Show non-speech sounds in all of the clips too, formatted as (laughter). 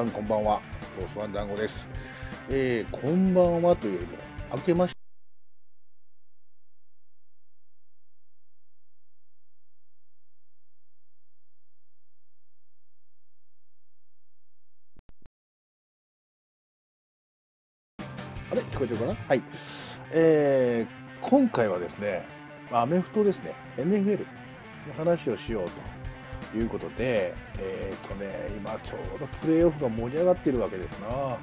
皆さんこんばんは。ロースワン団子です。えー、こんばんはというよりも、明けましあれ聞こえてるかな？はい。えー、今回はですね、アメフトですね、NFL の話をしようとということで、えっ、とね、今ちょうどプレーオフが盛り上がっているわけですな。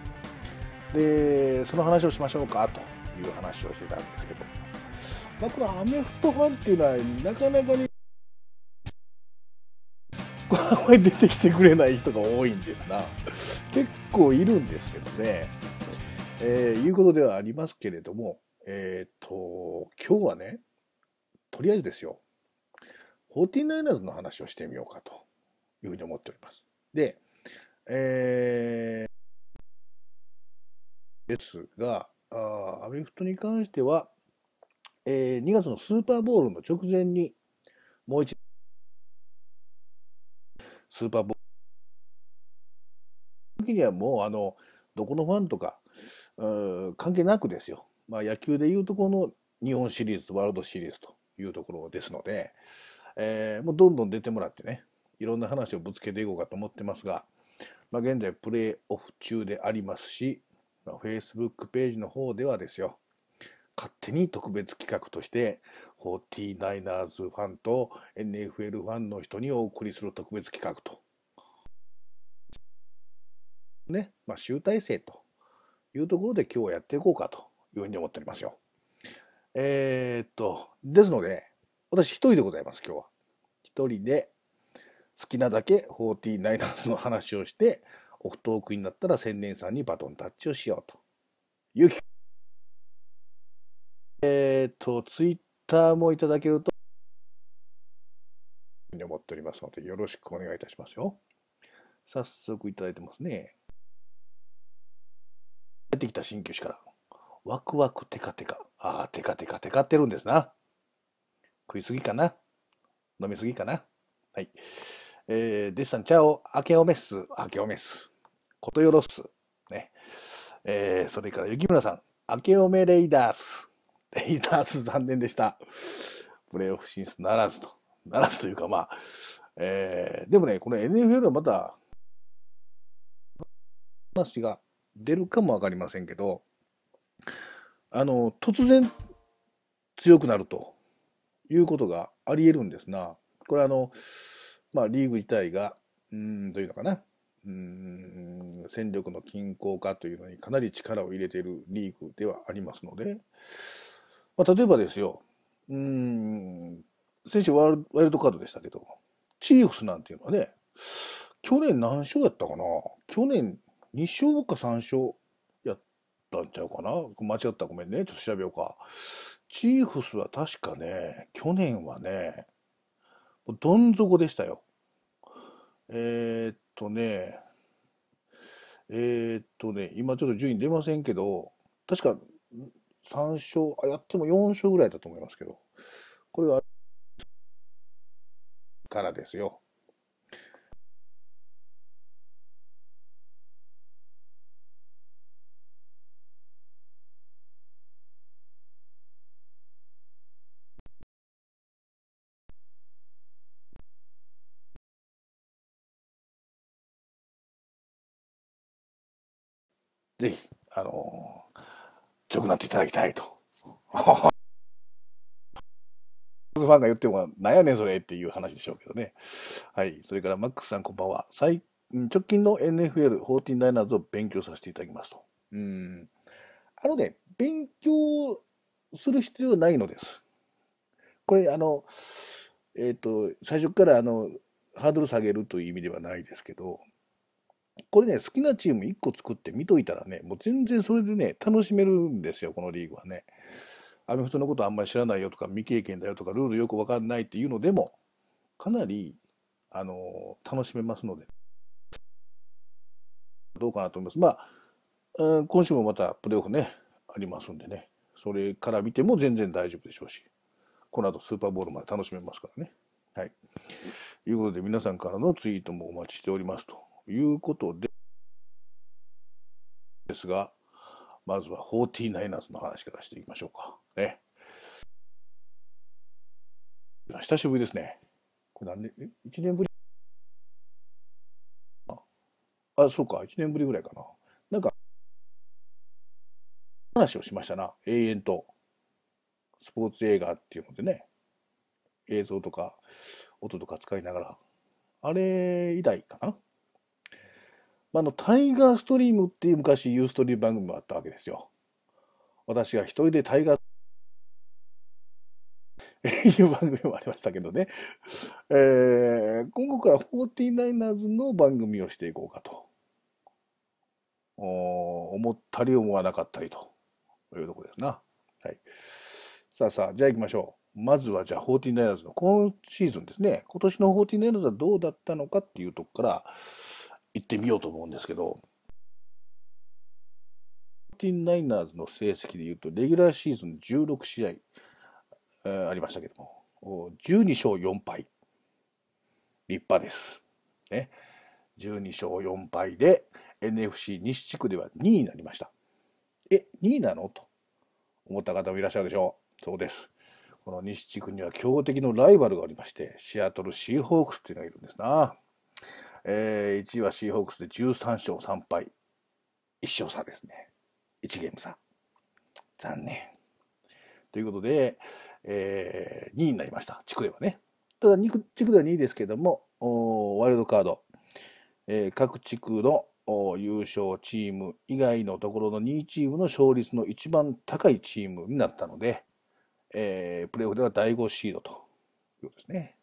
で、その話をしましょうかという話をしてたんですけど、まあ、このアメフトファンっていうのは、なかなかに、あんまり出てきてくれない人が多いんですな。結構いるんですけどね。えーいうことではありますけれども、えっ、と、今日はね、とりあえずですよ、49ers の話をしてみようかというふうに思っております。で、えーですが、あアメフトに関しては、えー2月のスーパーボールの直前に、もう一度、スーパーボール、時にはもう、あの、どこのファンとか、関係なくですよ。まあ、野球でいうとこの日本シリーズ、ワールドシリーズというところですので、えーもうどんどん出てもらってね、いろんな話をぶつけていこうかと思ってますが、まあ、現在プレーオフ中でありますし、まあ、Facebook ページの方ではですよ、勝手に特別企画として、49ers ファンと NFL ファンの人にお送りする特別企画と。ね、まあ、集大成というところで今日はやっていこうかというふうに思っておりますよ。えーっと、ですので、私一人でございます、今日は。一人で好きなだけ 49ers の話をして、オフトークになったら千年さんにバトンタッチをしようという企画えーっと、ツイッターもいただけると、に思っておりますので、よろしくお願いいたしますよ。早速いただいてますね。帰ってきた新旧種から、ワクワクテカテカ。ああ、テカテカテカってるんですな。食いすぎかな？飲みすぎかな？はい。えー、デッサン、チャオ、アケオメッス、アケオメッス。ことよろす。ね。えー、それから、雪村さん、アケオメレイダース。レイダース残念でした。プレーオフ進出ならずと。ならずというか、まあ、えー、でもね、この NFL はまた、話が出るかもわかりませんけど、あの、突然強くなるということがあり得るんですな。これあの、まあ、リーグ自体が、うん、どういうのかな。うん、戦力の均衡化というのにかなり力を入れているリーグではありますので、まあ、例えばですよ、うん、先週ワールワイルドカードでしたけど、チーフスなんていうのはね、去年何勝やったかな去年2勝か3勝やったんちゃうかな間違ったらごめんね。ちょっと調べようか。チーフスは確かね、去年はね、どん底でしたよ。えーっとね、えーっとね、今ちょっと順位出ませんけど、確か3勝、あ、やっても4勝ぐらいだと思いますけど、これは、からですよ。ぜひ、あのー強くなっていただきたいと。(laughs) ファンが言っても、なんやねんそれっていう話でしょうけどね。はい。それから、マックスさんこんばんは。最直近の NFL、49ers を勉強させていただきますと。うん。あのね、勉強する必要ないのです。これ、あの、えっ、と、最初から、あの、ハードル下げるという意味ではないですけど、これね、好きなチーム1個作って見といたらね、もう全然それでね、楽しめるんですよ、このリーグはね。アメフトのことあんまり知らないよとか、未経験だよとか、ルールよくわかんないっていうのでも、かなり、あの楽しめますので、どうかなと思います。まあ、うん今週もまたプレーオフね、ありますんでね、それから見ても全然大丈夫でしょうし、この後スーパーボールまで楽しめますからね。はい。ということで、皆さんからのツイートもお待ちしておりますということで、ですが、まずは 49ers の話からしていきましょうか。ね。久しぶりですね。これ何年、え、1年ぶり？あ、そうか、1年ぶりぐらいかな。なんか、話をしましたな、永遠と。スポーツ映画っていうのでね、映像とか音とか使いながら、あれ以来かな。あの、タイガーストリームっていう昔ユーストリーム番組もあったわけですよ。私が一人でタイガーいう番組もありましたけどね。えー、今後から 49ers の番組をしていこうかと。思ったり思わなかったりというとこですな。はい。さあさあ、じゃあ行きましょう。まずはじゃあ 49ers の今シーズンですね。今年の 49ers はどうだったのかっていうとこから行ってみようと思うんですけど、49ers の成績でいうと、レギュラーシーズン16試合、えー、ありましたけども、12勝4敗。立派です。ね。12勝4敗で、NFC 西地区では2位になりました。え、2位なの？と思った方もいらっしゃるでしょう。そうです。この西地区には強敵のライバルがありまして、シアトルシーホークスっていうのがいるんですな。えー、1位はシーホークスで13勝3敗。1勝差ですね。1ゲーム差。残念。ということで、えー、2位になりました。地区ではね。ただ、地区では2位ですけども、ワイルドカード、えー、各地区の優勝チーム以外のところの2位チームの勝率の一番高いチームになったので、えー、プレーオフでは第5シードということですね。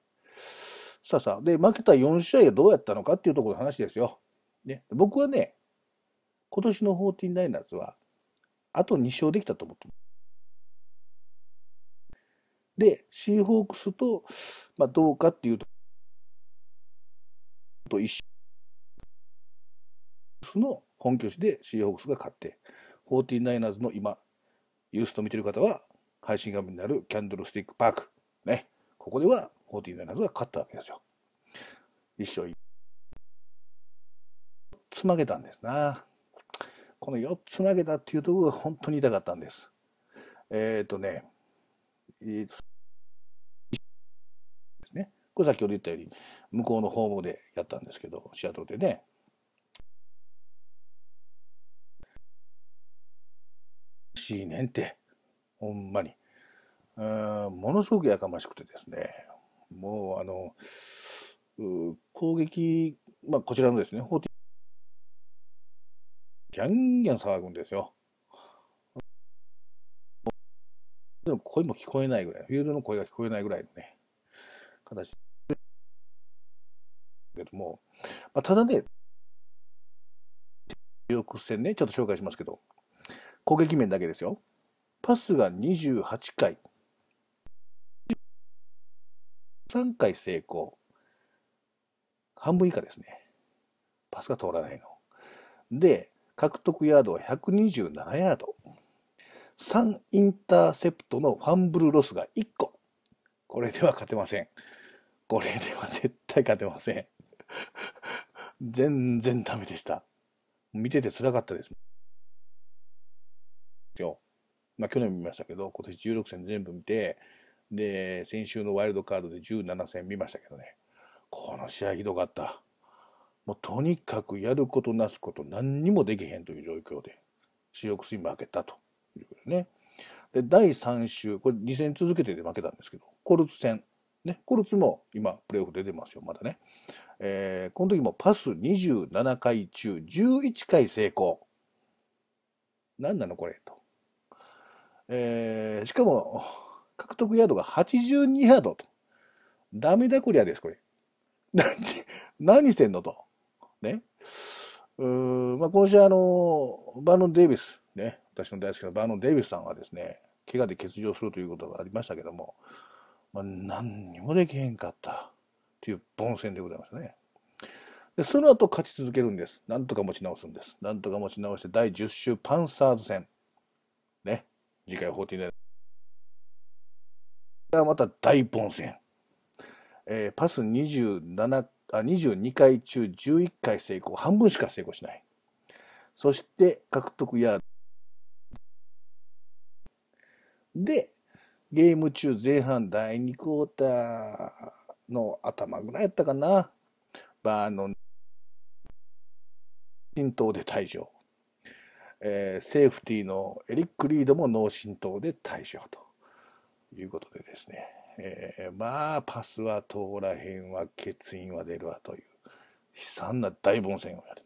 さあさあ、で、負けた4試合はどうやったのかっていうところの話ですよ。ね、僕はね、今年の 49ers は、あと2勝できたと思ってで、シーホークスと、まあ、どうかっていうと、と一スの本拠地でシーホークスが勝って、49ers の今、ユースと見てる方は、配信画面になるキャンドルスティックパーク。ね。ここでは 49ers が勝ったわけですよ。一勝一。つ負けたんですな。この4つ負けたっていうところが本当に痛かったんです。えっ、ー、とね、えー、ですね。これ先ほど言ったように、向こうのホームでやったんですけど、シアトルでね。しいねんって、ほんまに。うん、ものすごくやかましくてですね、もうあの、攻撃、まあこちらのですね、法ギャンギャン騒ぐんですよ。でも声も聞こえないぐらい、フィールドの声が聞こえないぐらいのね、形。けども、まあ、ただね、翼戦ね、ちょっと紹介しますけど、攻撃面だけですよ。パスが28回。3回成功。半分以下ですね。パスが通らないの。で、獲得ヤードは127ヤード。3インターセプトのファンブルロスが1個。これでは勝てません。これでは絶対勝てません。全然ダメでした。見てて辛かったです。よ。まあ去年見ましたけど、今年16戦全部見て、で、先週のワイルドカードで17戦見ましたけどね、この試合ひどかった。もうとにかくやることなすこと何にもできへんという状況で、主力スイ負けたということでね。で、第3週、これ2戦続けてで負けたんですけど、コルツ戦。ね、コルツも今、プレーオフ出てますよ、まだね。えー、この時もパス27回中11回成功。何なのこれと。えー、しかも、獲得ヤードが82ヤードと。ダメだこりゃです、これ。(laughs) 何してんのと。ね。うーまあ、この試合、あの、バーノン・デイビス、ね、私の大好きなバーノン・デイビスさんはですね、怪我で欠場するということがありましたけども、まあ、何にもできへんかったという凡戦でございましたね。で、その後勝ち続けるんです。なんとか持ち直すんです。なんとか持ち直して第10週パンサーズ戦。ね。次回49がまた大凡戦。えー、パス27あ22回中11回成功、半分しか成功しない。そして獲得ヤード。で、ゲーム中前半第2クォーターの頭ぐらいやったかな。バーの浸透で退場。えー、セーフティーのエリック・リードも脳震盪で退場ということでですね、えー、まあパスは通らへんわ欠員は出るわという悲惨な大凡戦をやる。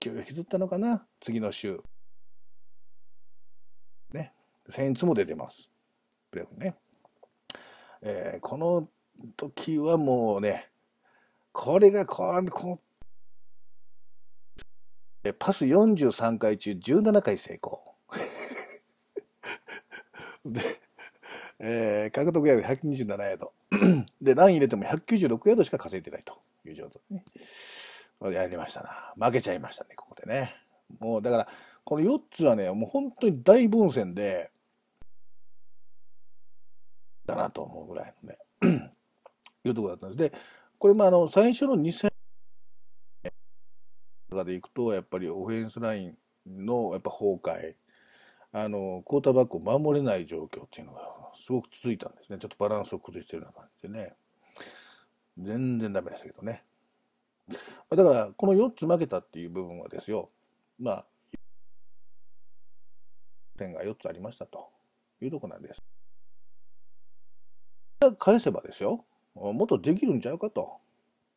勢いを引きずったのかな？次の週。ね。セインツも出てます。プレーオフね、えー、この時はもうねこれがこうこパス43回中17回成功。で、えー、獲得ヤード127ヤード。(clears throat) で、ラン入れても196ヤードしか稼いでないという状態ね。やりましたな。負けちゃいましたね、ここでね。もう、だから、この4つはね、もう本当に大分戦で、だなと思うぐらいのね、(clears throat) いうところだったんです。で、これもあの、最初の2000中でいくと、やっぱりオフェンスラインのやっぱ崩壊、あの、クォーターバックを守れない状況っていうのがすごく続いたんですね。ちょっとバランスを崩してるような感じでね。全然ダメでしたけどね。だから、この4つ負けたっていう部分はですよ、まあ、点が4つありましたというとこなんです。返せばですよ、もっとできるんちゃうかと。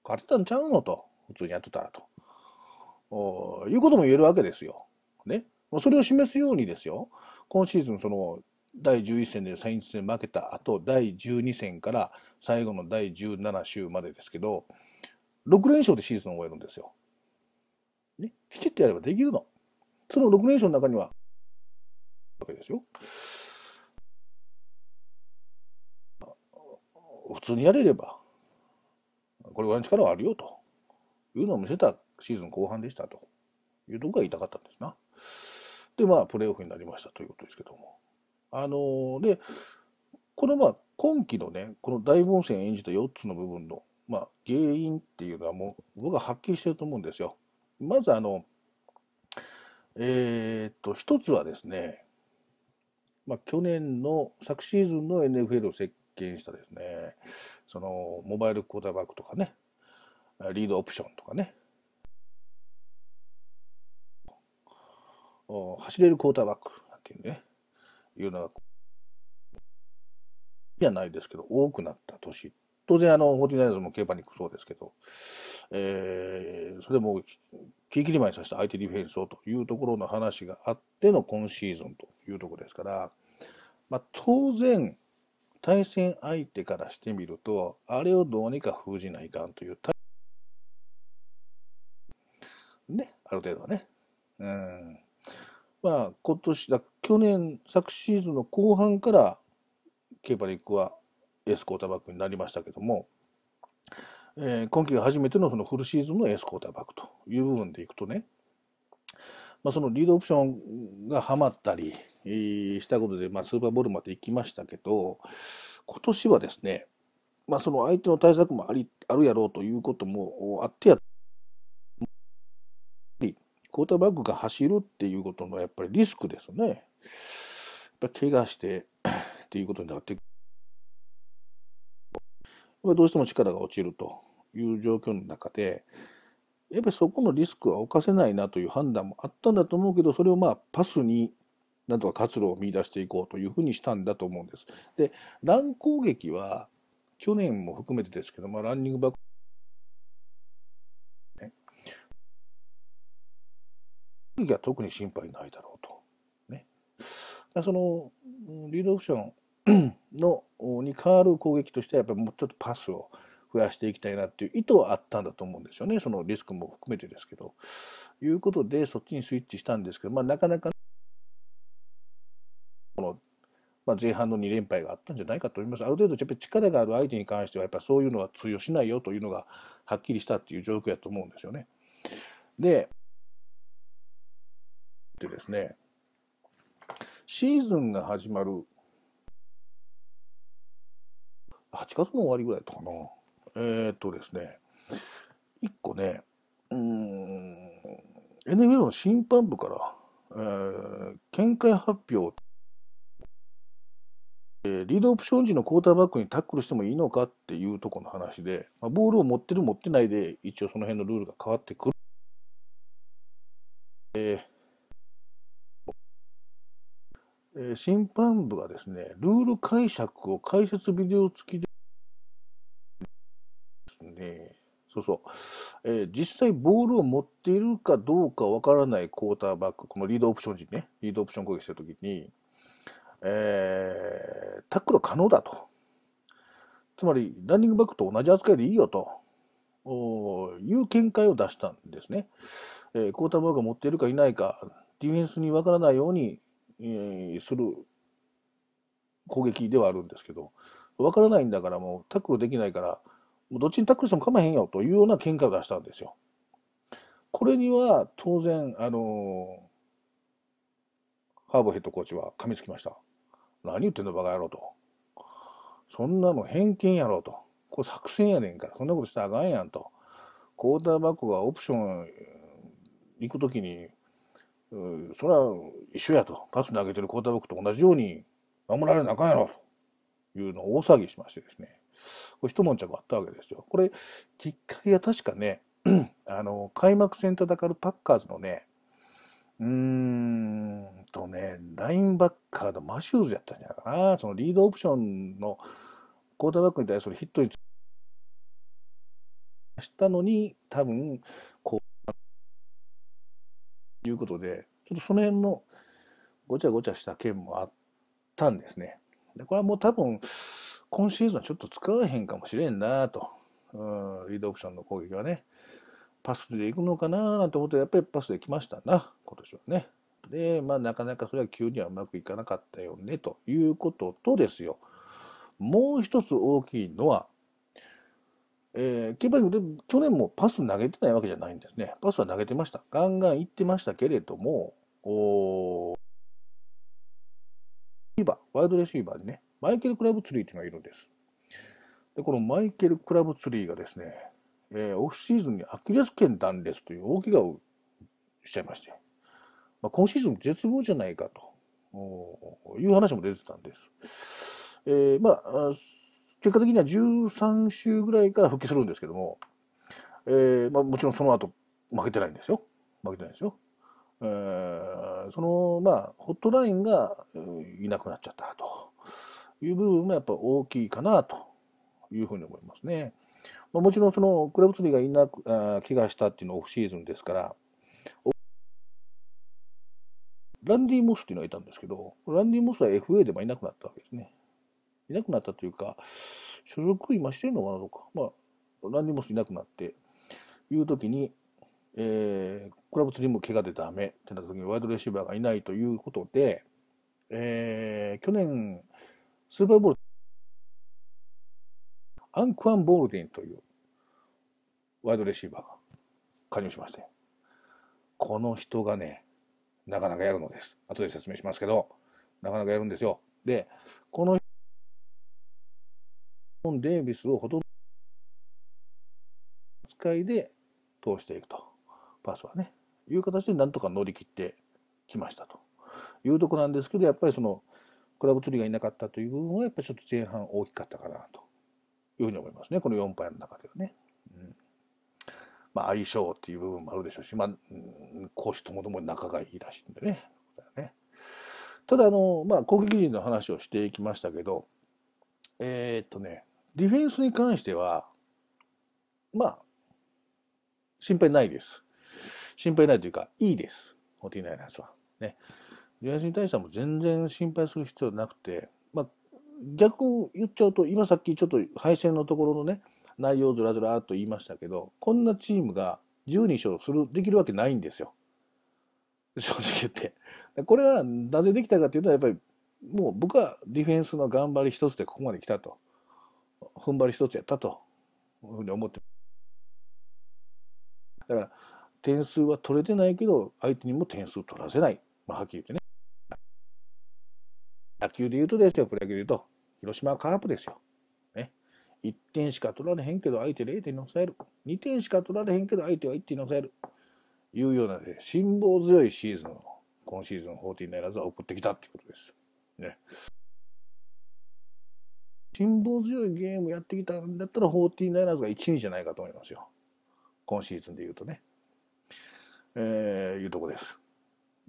勝てたんちゃうのと。普通にやってたらと。いうことも言えるわけですよ。ね。それを示すようにですよ、今シーズンその第11戦でサイン戦負けた後、第12戦から最後の第17週までですけど、6連勝でシーズンを終えるんですよ。ね。きちっとやればできるの。その6連勝の中には、わけですよ。普通にやれれば、これぐらいの力はあるよというのを見せたシーズン後半でしたというところが言いたかったんですな。で、まあ、プレーオフになりましたということですけども。あの、で、このまあ、今季のね、この大凡戦演じた4つの部分の、まあ、原因っていうのはもう、僕ははっきりしてると思うんですよ。まず、あの、えー、っと、一つはですね、まあ、去年の、昨シーズンの NFL を席巻したですね、その、モバイルクォーターバックとかね、リードオプションとかね、走れるクォーターバックなんていうね、いうのが、じゃないですけど、多くなった年。当然、あの、フォーティナイザーもケーパニックそうですけど、えー、それも、キーキリマにさせた相手ディフェンスをというところの話があっての今シーズンというところですから、まあ、当然、対戦相手からしてみると、あれをどうにか封じないかんという、ね、ある程度はね。うん。まあ、今年だ、去年、昨シーズンの後半から、ケーパリックはエースクォーターバックになりましたけども、えー、今季が初めてのそのフルシーズンのエースクォーターバックという部分でいくとね、まあ、そのリードオプションがはまったりしたことで、まあ、スーパーボールまで行きましたけど、今年はですね、まあ、その相手の対策もありあるやろうということもあってやっクォーターバックが走るっていうことのやっぱりリスクですね。やっぱ怪我して (clears throat) っていうことになってどうしても力が落ちるという状況の中で、やっぱりそこのリスクは犯せないなという判断もあったんだと思うけど、それをまあパスになんとか活路を見出していこうというふうにしたんだと思うんです。で、ラン攻撃は去年も含めてですけど、まあ、ランニングバックが特に心配ないだろうと。ね、そのリードオプション (clears throat) のに変わる攻撃としてはやっぱりもうちょっとパスを増やしていきたいなっていう意図はあったんだと思うんですよね。そのリスクも含めてですけど。いうことでそっちにスイッチしたんですけど、まあなかなかこの、まあ、前半の2連敗があったんじゃないかと思います。ある程度やっぱり力がある相手に関してはやっぱそういうのは通用しないよというのがはっきりしたっていう状況やと思うんですよね。で、でですね、シーズンが始まる8月の終わりぐらいとかな。えー、っとですね、一個ね、うん、NFL の審判部から、えー見解発表、えーリードオプション時のクォーターバックにタックルしてもいいのかっていうところの話で、まあ、ボールを持ってる持ってないで一応その辺のルールが変わってくる。えーえー審判部がですね、ルール解釈を解説ビデオ付きですね、そうそう、えー実際ボールを持っているかどうかわからないクォーターバック、このリードオプション時ね、リードオプション攻撃したときに、えータックル可能だと。つまり、ランニングバックと同じ扱いでいいよという見解を出したんですね。えークォーターバックが持っているかいないか、ディフェンスにわからないように、する攻撃ではあるんですけど、わからないんだからもうタックルできないから、もうどっちにタックルしても構わへんよというような見解を出したんですよ。これには当然、あのハーボヘッドコーチは噛みつきました。何言ってんのバカ野郎と。そんなの偏見やろと。これ作戦やねんから、そんなことしたらあかんやんと。クォーターバックがオプション行くときに、それは一緒やと。パス投げてるクォーターバックと同じように守られなあかんやろというのを大騒ぎしましてですね。これ一悶着あったわけですよ。これ、きっかけが確かね、(clears throat) あの、開幕戦戦うパッカーズのね、うーんとね、ラインバッカーのマシューズやったんじゃないかな。そのリードオプションのクォーターバックに対するヒットにしたのに、多分、こ、いうことで、ちょっとその辺のごちゃごちゃした件もあったんですね。でこれはもう多分、今シーズンちょっと使わへんかもしれんなと。うん、リードオプションの攻撃はね。パスで行くのかななんて思って、やっぱりパスで来ましたな、今年はね。で、まあ、なかなかそれは急にはうまくいかなかったよね、ということとですよ。もう一つ大きいのは、えー、キーパーで去年もパス投げてないわけじゃないんですね。パスは投げてました。ガンガン行ってましたけれども、おーバー、ワイドレシーバーにね、マイケル・クラブツリーっていうのがいるんです。で、このマイケル・クラブツリーがですね、えーオフシーズンにアキレス腱断裂という大怪我をしちゃいまして、まあ、今シーズン絶望じゃないかとおいう話も出てたんです。えーま、あ結果的には13週ぐらいから復帰するんですけども、えーまあ、もちろんその後負けてないんですよ。負けてないですよ。えーその、まあ、ホットラインがいなくなっちゃったという部分もやっぱ大きいかなというふうに思いますね。まあ、もちろんそのクラブツリーがいなく、あー怪我したっていうのはオフシーズンですから、ランディ・モスっていうのがいたんですけど、ランディ・モスは FA でもいなくなったわけですね。いなくなったというか、所属今してるのかなとか、まあ、ランディ・モスいなくなって、いうときに、えー、クラブツリーも怪我でダメってなったときにワイドレシーバーがいないということで、えー、去年、スーパーボール、アンクアン・ボールディンというワイドレシーバーが加入しまして、この人がね、なかなかやるのです。後で説明しますけど、なかなかやるんですよ。で、この人、デイビスをほとんど使いで通していくと。パスはね。いう形でなんとか乗り切ってきましたというとこなんですけど、やっぱりその、クラブ釣りがいなかったという部分は、やっぱりちょっと前半大きかったかなというふうに思いますね。この4敗の中ではね。うんまあ、相性っていう部分もあるでしょうし、まあ、講師ともども仲がいいらしいんでね。ねただ、あの、まあ、攻撃陣の話をしていきましたけど、えーっとね、ディフェンスに関しては、まあ、心配ないです。心配ないというか、いいです。ホティナイナーズは。ね。ディフェンスに対してはも全然心配する必要なくて、まあ、逆を言っちゃうと、今さっきちょっと敗戦のところのね、内容をずらずらっと言いましたけど、こんなチームが12勝する、できるわけないんですよ。正直言って。これはなぜできたかというと、やっぱり、もう僕はディフェンスの頑張り一つでここまで来たと。踏ん張り一つやったと。いうふうに思って。だから、点数は取れてないけど、相手にも点数取らせない。まあ、はっきり言ってね。野球で言うとですよ、プロ野球で言うと、広島カープですよ。ね。1点しか取られへんけど、相手0点に抑える。2点しか取られへんけど、相手は1点に抑える。いうようなね、辛抱強いシーズンを、今シーズン14ナイラーズは送ってきたっていうことです。ね。辛抱強いゲームやってきたんだったら、14ナイラーズが1位じゃないかと思いますよ。今シーズンで言うとね。えー、いうとこです。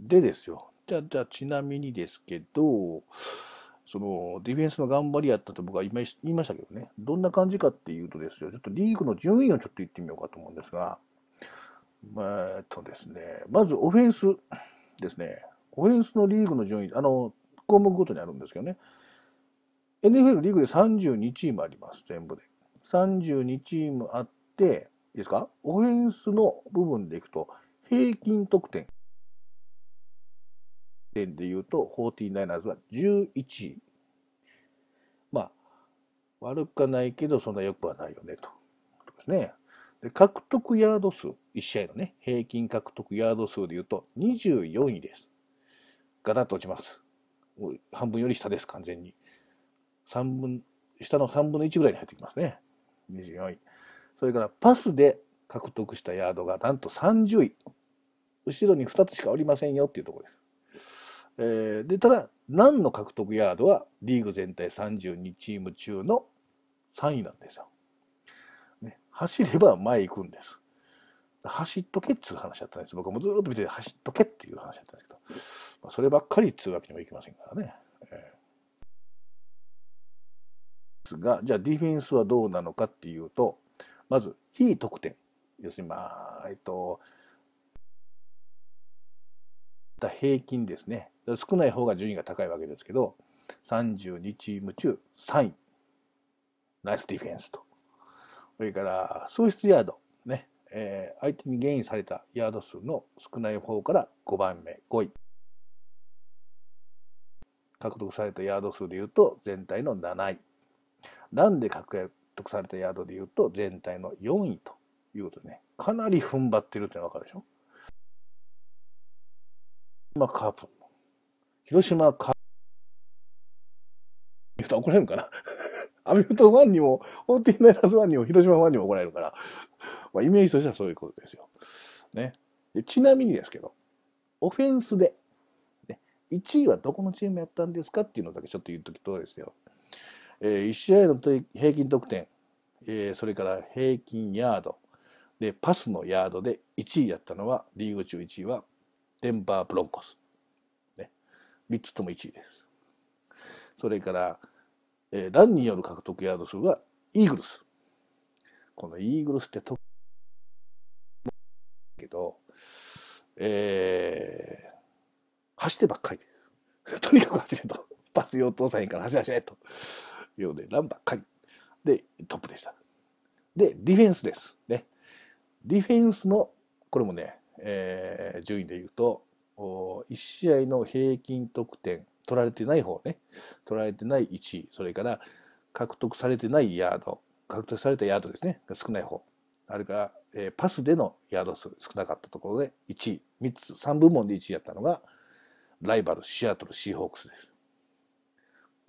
でですよ。じゃあ、じゃあちなみにですけど、そのディフェンスの頑張りやったと僕は今言いましたけどね、どんな感じかっていうとですよ、ちょっとリーグの順位をちょっと言ってみようかと思うんですが、えっとですね、まずオフェンスですね。オフェンスのリーグの順位、あの、項目ごとにあるんですけどね。NFL リーグで32チームあります、全部で。32チームあって、いいですか？オフェンスの部分でいくと、平均得点。点で言うと、49ers は11位。まあ、悪くはないけど、そんな良くはないよね、と。ですね。で獲得ヤード数、1試合のね、平均獲得ヤード数で言うと24位です。ガタッと落ちます。半分より下です、完全に。3分、下の3分の1ぐらいに入ってきますね。24位。それからパスで獲得したヤードがなんと30位。後ろに2つしかおりませんよっていうところです。えー、で、ただ、ランの獲得ヤードはリーグ全体32チーム中の3位なんですよ。ね、走れば前行くんです。走っとけっていう話だったんです。僕もずっと見てて走っとけっていう話だったんですけど、まあ、そればっかりっつうわけにもいきませんからね。えー、が、じゃあディフェンスはどうなのかっていうと、まず、非得点。要するに、まあ、えっと、平均ですね。少ない方が順位が高いわけですけど、32チーム中3位。ナイスディフェンスと。それから、喪失ヤード。ね。えー、相手にゲインされたヤード数の少ない方から5番目、5位。獲得されたヤード数でいうと全体の7位。ランで獲得されたヤードでいうと全体の4位ということでね、かなり踏ん張ってるってわかるでしょ？まあ、カープ。広島カープ。怒られるかな？アメフトファンにも、ホーティーナイラーズファンにも、広島ファンにも怒られるから、まあ、イメージとしてはそういうことですよ。ね。でちなみにですけど、オフェンスで、ね、1位はどこのチームやったんですかっていうのだけちょっと言っときとですよ。えー、1試合の平均得点、えー、それから平均ヤード、で、パスのヤードで1位やったのは、リーグ中1位はデンバーブロンコス。ね。3つとも1位です。それから、えー、ランによる獲得ヤード数はイーグルス。このイーグルスってと、けど、えー、走ってばっかりです。(laughs) とにかく走れと。パス用通さへんから走らせと。いうので、ランばっかり。で、トップでした。で、ディフェンスです。ね。ディフェンスの、これもね、えー、順位で言うと、1試合の平均得点、取られてない方ね、取られてない1位、それから獲得されてないヤード、獲得されたヤードですね、少ない方、あれから、えー、パスでのヤード数少なかったところで1位、3つ、3部門で1位やったのが、ライバル、シアトル、シーホークスです。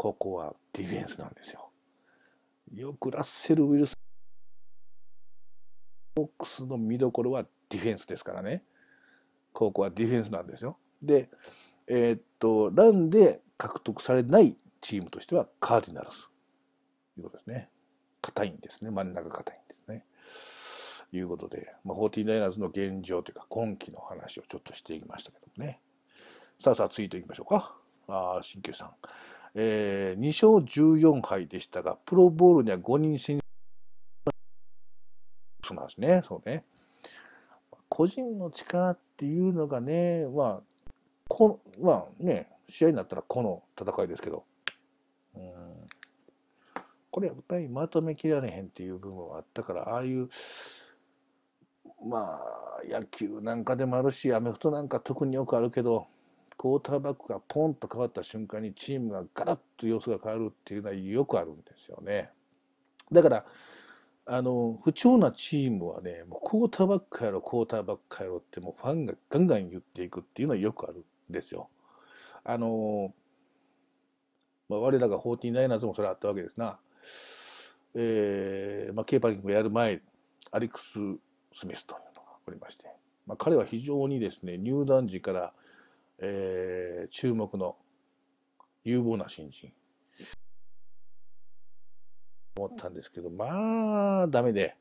ここはディフェンスなんですよ。よくラッセル・ウィルスホークスの見どころはディフェンスですからね。ここはディフェンスなんですよ。で、えー、っと、ランで獲得されないチームとしてはカーディナルス。いうことですね。硬いんですね。真ん中硬いんですね。いうことで、まあ、49ナイナーズの現状というか今季の話をちょっとしていきましたけどもね。さあさあ、ツイートいきましょうか。ああ、新旧さん。えー、2勝14敗でしたが、プロボールには5人選そうなんですね。そうね。個人の力っていうのがね、まあ、こまあね、試合になったらこの戦いですけど、うん、これやっぱりまとめきられへんっていう部分はあったから、ああいう、まあ、野球なんかでもあるし、アメフトなんか特によくあるけど、クォーターバックがポンと変わった瞬間にチームがガラッと様子が変わるっていうのはよくあるんですよね。だから、あの、不調なチームはね、もうクォーターバックやろ、クォーターバックやろってもうファンがガンガン言っていくっていうのはよくあるんですよ。あの、まあ、我らが49ナーズもそれあったわけですな。えー、まあ、ケーパリングをやる前、アリックス・スミスというのがおりまして、まあ、彼は非常にですね、入団時から、えー、注目の有望な新人。思ったんですけど、まあ、ダメで、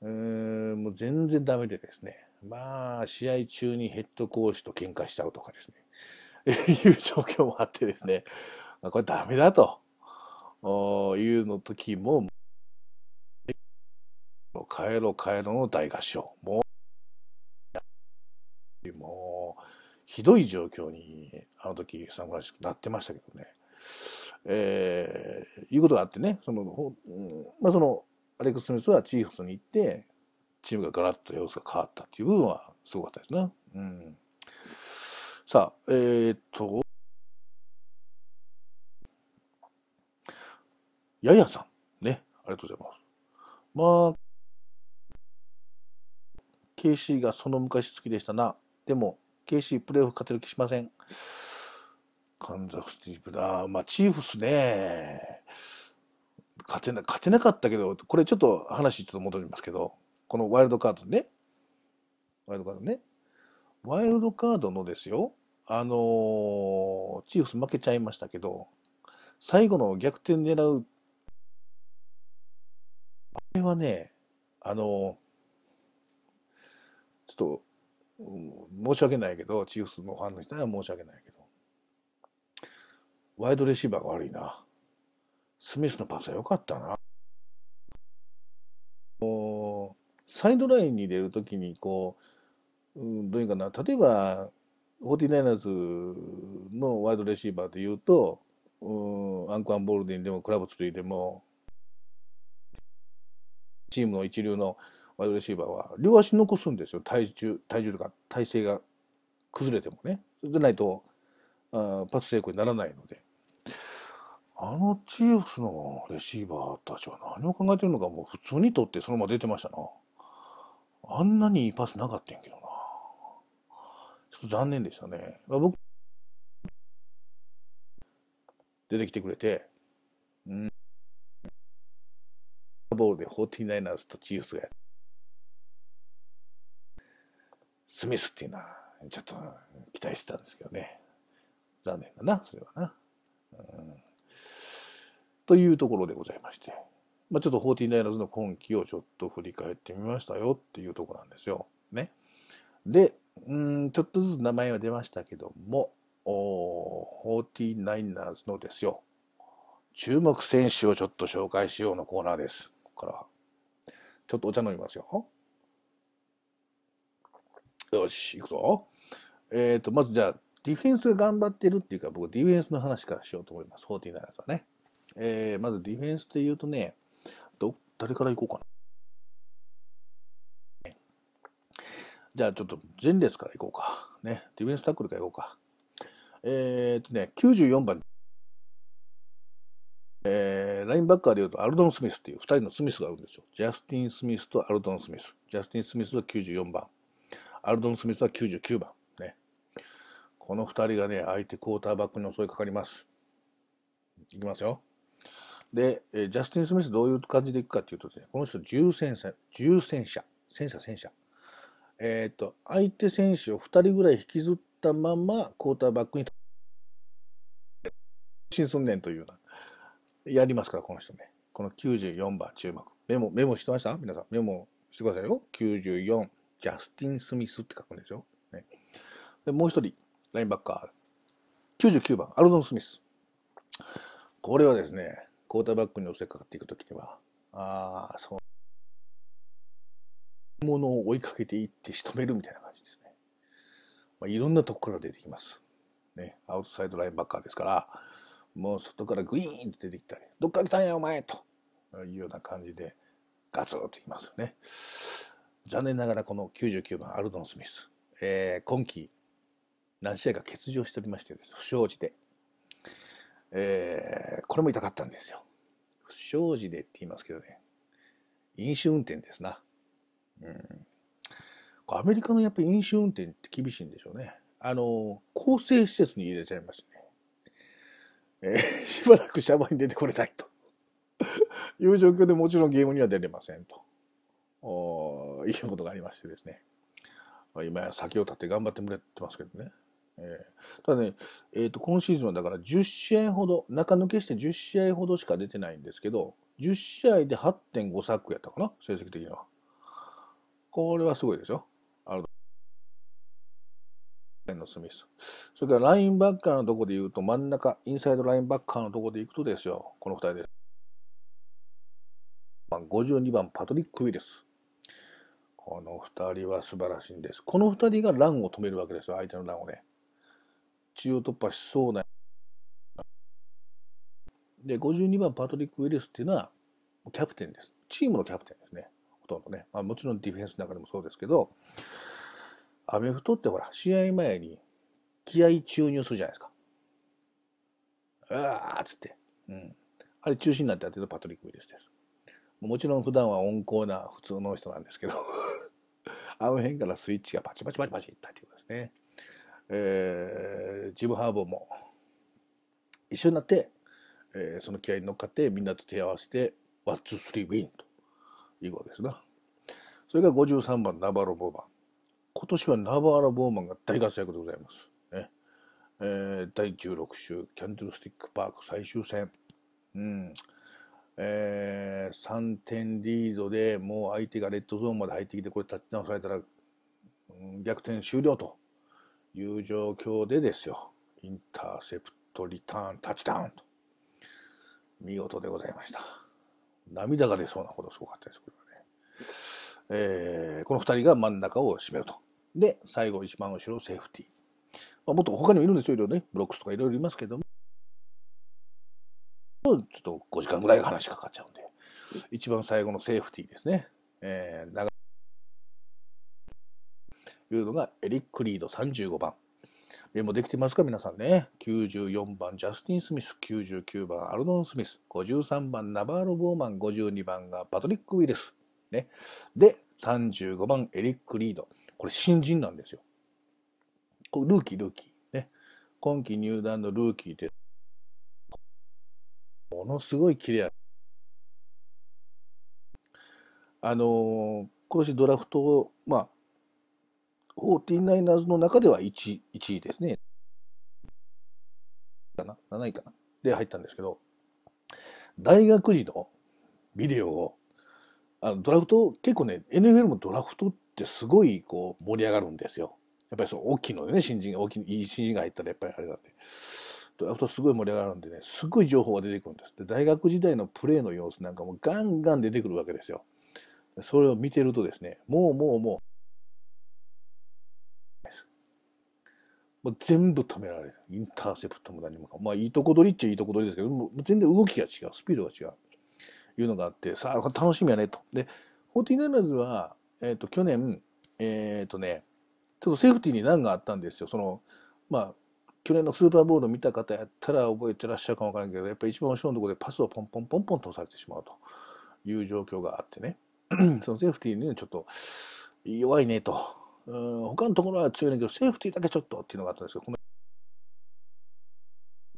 うーん、もう全然ダメでですね、まあ、試合中にヘッドコーチと喧嘩しちゃうとかですね、(laughs) いう状況もあってですね、これダメだと。いうの時も、帰ろう帰ろうの大合唱。もう、もう、ひどい状況に、あの時、サンフランシスコなってましたけどね。えー、いうことがあってね、その、うん、まあその、アレックス・スミスはチーフスに行って、チームがガラッと様子が変わったっていう部分はすごかったですね。うん。さあ、えー、っと、ややさん。ね。ありがとうございます。まあ、KC がその昔好きでしたな。でも、KC プレーオフ勝てる気しません。カンザフスティーブだ。まあ、チーフスね。勝てな、勝てなかったけど、これちょっと話ちょっと戻りますけど、このワイルドカードね。ワイルドカードね。ワイルドカードのですよ。あのー、チーフス負けちゃいましたけど、最後の逆転狙う。あれはね、あのー、ちょっと、申し訳ないけど、チーフスのファンの人には申し訳ないけど、ワイドレシーバーが悪いな。スミスのパスは良かったな。サイドラインに出るときに、こう、うん、どういうかな、例えば、49ers のワイドレシーバーで言うと、うん、アンクアン・ボールディンでもクラブツリーでも、チームの一流のワイドレシーバーは両足残すんですよ。体重、体重とか体勢が崩れてもねそれ。でないと、あパス成功にならないので。あのチーフスのレシーバーたちは何を考えてるのかもう普通に取ってそのまま出てましたな。あんなにいいパスなかったんやけどな。ちょっと残念でしたね。まあ、僕、出てきてくれて、うん。ボールで 49ers とチーフスがやスミスっていうのは、ちょっと期待してたんですけどね。残念だな、それはな。うんというところでございまして、まあ、ちょっとフォーティナイナーズの今季をちょっと振り返ってみましたよっていうところなんですよ。ね。で、うん、ちょっとずつ名前は出ましたけども、フォーティナイナーズのですよ、注目選手をちょっと紹介しようのコーナーです。ここからは。ちょっとお茶飲みますよ。よし、行くぞ。えっ、ー、と、まずじゃあ、ディフェンスが頑張ってるっていうか、僕、ディフェンスの話からしようと思います。フォーティナイナーズはね。えー、まずディフェンスって言うとね、ど、誰から行こうかな。じゃあちょっと前列から行こうか。ね。ディフェンスタックルから行こうか。えー、とね、94番。えー、ラインバッカーで言うとアルドン・スミスっていう2人のスミスがあるんですよ。ジャスティン・スミスとアルドン・スミス。ジャスティン・スミスは94番。アルドン・スミスは99番。ね。この2人がね、相手クォーターバックに襲いかかります。いきますよ。で、ジャスティン・スミスどういう感じでいくかっていうとですね、この人重戦車、重戦車、戦車戦車。えっ、ー、と、相手選手を2人ぐらい引きずったまま、クォーターバックに、進すんねんというような、やりますから、この人ね。この94番注目。メモ、メモしてました？皆さん、メモしてくださいよ。94、ジャスティン・スミスって書くんですよ。ね、でもう一人、ラインバッカー。99番、アルドン・スミス。これはですね、クォーターバックに襲いかかっていくときには、ああ、そう。ものを追いかけていって仕留めるみたいな感じですね。まあ、いろんなとこから出てきます。ね、アウトサイドラインバッカーですから、もう外からグイーンと出てきたり、どっか来たんやお前というような感じでガツッといきますよね。残念ながらこの99番アルドン・スミス、えー、今季何試合か欠場しておりましてです、不祥事で。えー、これも痛かったんですよ。不祥事でって言いますけどね。飲酒運転ですな。うん。アメリカのやっぱり飲酒運転って厳しいんでしょうね。あの、更生施設に入れちゃいますね。えー、(laughs) しばらくシャバに出てこれないという状況でもちろんゲームには出れませんと。いうことがありましてですね。あ今や先を立って頑張ってもらってますけどね。えー、ただね、えーと、今シーズンはだから10試合ほど、中抜けして10試合ほどしか出てないんですけど、10試合で8.5サックやったかな、成績的には。これはすごいですよ。あののスミス。それからラインバッカーのとこで言うと、真ん中、インサイドラインバッカーのとこで行くとですよ、この2人です。52番、パトリック・ウィルス。この2人は素晴らしいんです。この2人がランを止めるわけですよ、相手のランをね。中央突破しそうな。で、52番、パトリック・ウィルスっていうのは、キャプテンです。チームのキャプテンですね。ほとんどね。まあ、もちろんディフェンスの中でもそうですけど、アメフトってほら、試合前に気合注入するじゃないですか。うわーっつって。うん。あれ中心になってやってるパトリック・ウィルスです。もちろん普段は温厚な普通の人なんですけど (laughs) あの辺からスイッチがパチパチパチパチいったっていうことですね。えー、ジム・ハーボーも一緒になって、えー、その気合に乗っかってみんなと手を合わせて、ワッツスリーウィンということですな。それが53番ナバロ・ボーマン。今年はナバーラ・ボーマンが大活躍でございます。ねえー、第16週キャンドルスティックパーク最終戦。うんえー、3点リードでもう相手がレッドゾーンまで入ってきてこれ立ち直されたら、うん、逆転終了という状況でですよ。インターセプトリターンタッチダウンと。見事でございました。涙が出そうなほどすごかったですこれはね、えー、この2人が真ん中を占めると。で最後一番後ろセーフティー、まあ、もっと他にもいるんですよいろいろね。ブロックスとかいろいろいますけども。ちょっと5時間ぐらい話かかっちゃうんで、一番最後のセーフティーですね。えー、長いうのがエリック・リード35番。メモできてますか皆さんね。94番ジャスティン・スミス、99番アルノン・スミス、53番ナバーロ・ボーマン、52番がパトリック・ウィルス。ね。で、35番エリック・リード。これ新人なんですよ。これルーキー、ルーキー。ね。今季入団のルーキーでものすごい綺麗あのー、今年ドラフト、まあ、49ers の中では 1, 1位ですね。かな ?7 位かな？で入ったんですけど、大学時のビデオを、あのドラフト、結構ね、NFL もドラフトってすごいこう盛り上がるんですよ。やっぱりそう大きいのでね、新人が、大きい、いい新人が入ったらやっぱりあれなんで。ドラフトすごい盛り上がるんでね、すごい情報が出てくるんです。で、大学時代のプレーの様子なんかもガンガン出てくるわけですよ。それを見てるとですね、もうもうもう、もう全部止められる。インターセプトも何もかも。まあ、いいとこ取りっちゃいいとこ取りですけど、もう全然動きが違う。スピードが違う。いうのがあって、さあ、楽しみやねと。で、フォーティナーズは、えっ、ー、と、去年、えっ、ー、とね、ちょっとセーフティーに難があったんですよ。その、まあ、去年のスーパーボールを見た方やったら覚えてらっしゃるかもわからないけど、やっぱり一番後ろのところでパスをポンポンポンポン通されてしまうという状況があってね、そのセーフティーにちょっと弱いねと。うん他のところは強いねんけど、セーフティーだけちょっとっていうのがあったんですけど、この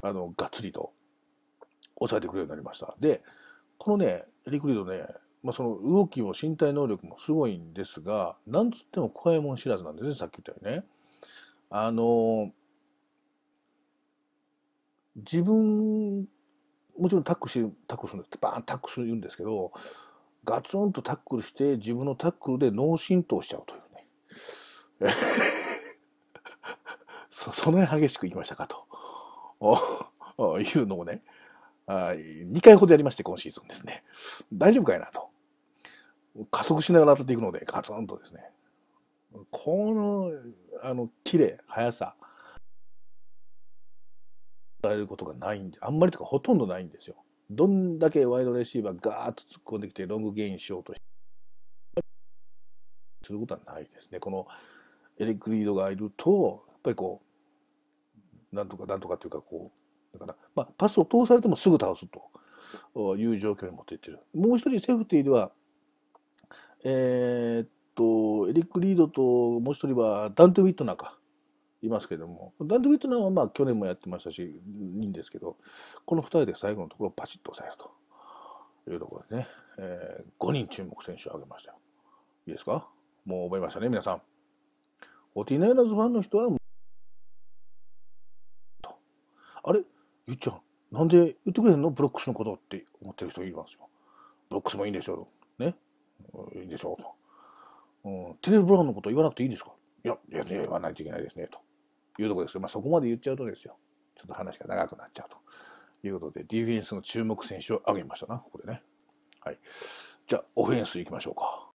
あの、がっつりと抑えてくれるようになりました。で、このね、エリクリードね、まあ、その動きも身体能力もすごいんですが、なんつっても怖いもん知らずなんですね、さっき言ったようにね。あの、自分、もちろんタックルし、タックルするんです。バーンタックルするんですけど、ガツンとタックルして自分のタックルで脳震盪しちゃうというね。(laughs) そ、その辺激しく言いましたかと。いうのをね、2回ほどやりまして、今シーズンですね。大丈夫かいなと。加速しながら当たっていくので、ガツンとですね。この、あの、綺麗、速さ。られることがないんで、あんまりとかほとんどないんですよ。どんだけワイドレシーバーガーッと突っ込んできてロングゲインしようとすることはないですね。このエリック・リードがいると、やっぱりこう、なんとかなんとかっていうかこう、だから、まあ、パスを通されてもすぐ倒すという状況に持っていってる。もう一人セーフティーでは、えー、っと、エリック・リードともう一人はダンテ・ウィットナーか。いますけども、ダンド・ウィットナーはまあ去年もやってましたし、いいんですけど、この2人で最後のところをパチッと抑えるというところですね。えー、5人注目選手を挙げましたよ。いいですか？もう覚えましたね、皆さん。オティナイナーズファンの人は、あれ？ゆっちゃん、なんで言ってくれへんの？ブロックスのことって思ってる人いますよ。ブロックスもいいんでしょう。ね？いいんでしょうと。うん、テレル・ブラウンのこと言わなくていいんですか？いや、いや、言わないといけないですね、というところですけど。まあ、そこまで言っちゃうとですよ。ちょっと話が長くなっちゃうということで、ディフェンスの注目選手を挙げましたな、ここでね。はい。じゃあ、オフェンスいきましょうか。